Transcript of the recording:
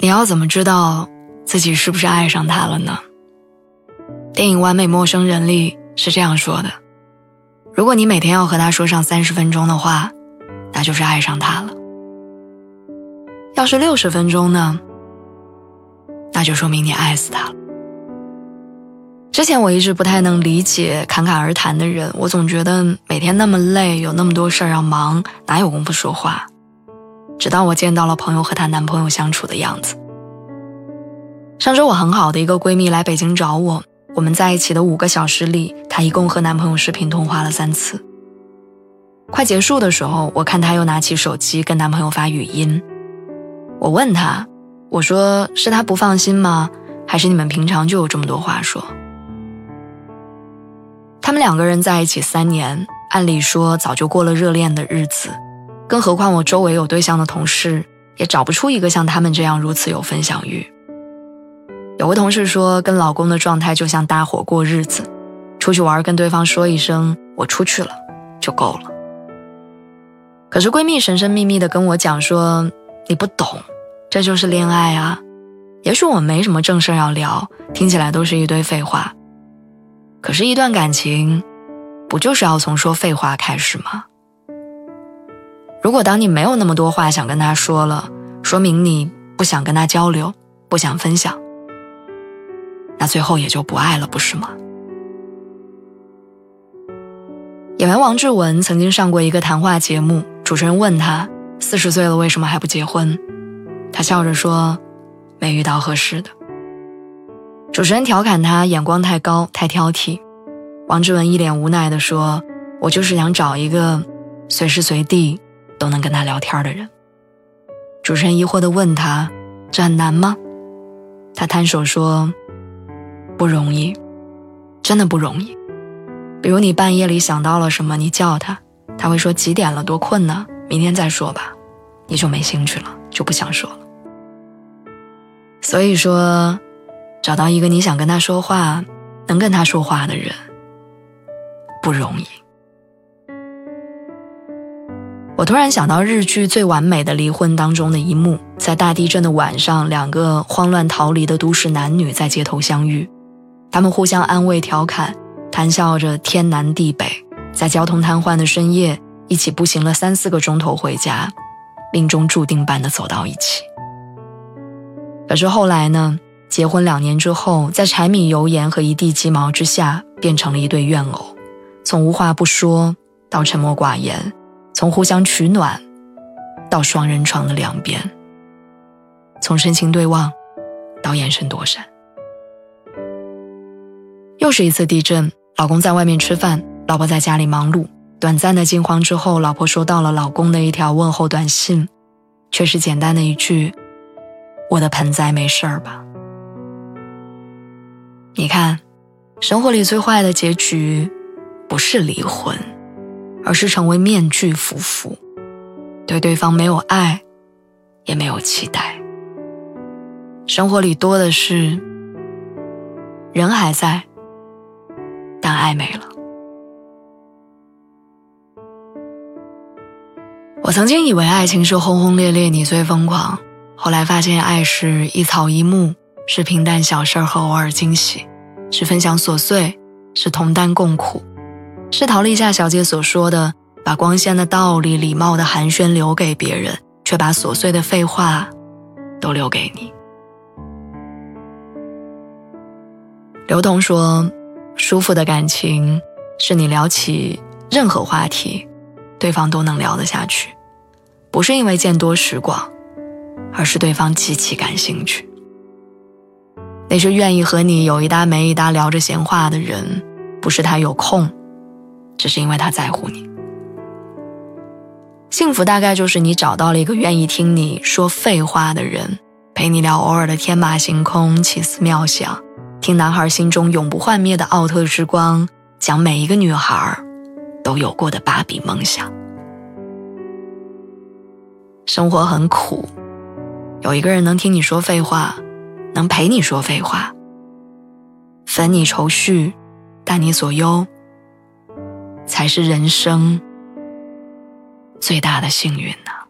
你要怎么知道自己是不是爱上他了呢？电影《完美陌生人》里是这样说的：如果你每天要和他说上三十分钟的话，那就是爱上他了；要是六十分钟呢，那就说明你爱死他了。之前我一直不太能理解侃侃而谈的人，我总觉得每天那么累，有那么多事儿要忙，哪有功夫说话？直到我见到了朋友和她男朋友相处的样子。上周我很好的一个闺蜜来北京找我，我们在一起的五个小时里，她一共和男朋友视频通话了三次。快结束的时候，我看她又拿起手机跟男朋友发语音。我问她，我说是他不放心吗？还是你们平常就有这么多话说？他们两个人在一起三年，按理说早就过了热恋的日子。更何况，我周围有对象的同事也找不出一个像他们这样如此有分享欲。有个同事说，跟老公的状态就像搭伙过日子，出去玩跟对方说一声“我出去了”就够了。可是闺蜜神神秘秘的跟我讲说：“你不懂，这就是恋爱啊。”也许我们没什么正事要聊，听起来都是一堆废话。可是，一段感情，不就是要从说废话开始吗？如果当你没有那么多话想跟他说了，说明你不想跟他交流，不想分享，那最后也就不爱了，不是吗？演员王志文曾经上过一个谈话节目，主持人问他四十岁了为什么还不结婚，他笑着说，没遇到合适的。主持人调侃他眼光太高，太挑剔。王志文一脸无奈地说，我就是想找一个随时随地。都能跟他聊天的人。主持人疑惑地问他：“这很难吗？”他摊手说：“不容易，真的不容易。比如你半夜里想到了什么，你叫他，他会说几点了，多困呢，明天再说吧，你就没兴趣了，就不想说了。所以说，找到一个你想跟他说话、能跟他说话的人，不容易。”我突然想到日剧《最完美的离婚》当中的一幕，在大地震的晚上，两个慌乱逃离的都市男女在街头相遇，他们互相安慰、调侃，谈笑着天南地北，在交通瘫痪的深夜，一起步行了三四个钟头回家，命中注定般的走到一起。可是后来呢？结婚两年之后，在柴米油盐和一地鸡毛之下，变成了一对怨偶，从无话不说到沉默寡言。从互相取暖，到双人床的两边；从深情对望，到眼神躲闪。又是一次地震，老公在外面吃饭，老婆在家里忙碌。短暂的惊慌之后，老婆收到了老公的一条问候短信，却是简单的一句：“我的盆栽没事儿吧？”你看，生活里最坏的结局，不是离婚。而是成为面具夫妇，对对方没有爱，也没有期待。生活里多的是人还在，但爱没了。我曾经以为爱情是轰轰烈烈，你最疯狂。后来发现，爱是一草一木，是平淡小事和偶尔惊喜，是分享琐碎，是同甘共苦。是陶丽夏小姐所说的：“把光鲜的道理、礼貌的寒暄留给别人，却把琐碎的废话都留给你。”刘同说：“舒服的感情是你聊起任何话题，对方都能聊得下去，不是因为见多识广，而是对方极其感兴趣。那些愿意和你有一搭没一搭聊着闲话的人，不是他有空。”只是因为他在乎你。幸福大概就是你找到了一个愿意听你说废话的人，陪你聊偶尔的天马行空、奇思妙想，听男孩心中永不幻灭的奥特之光，讲每一个女孩都有过的芭比梦想。生活很苦，有一个人能听你说废话，能陪你说废话，分你愁绪，担你所忧，才是人生。最大的幸运呢？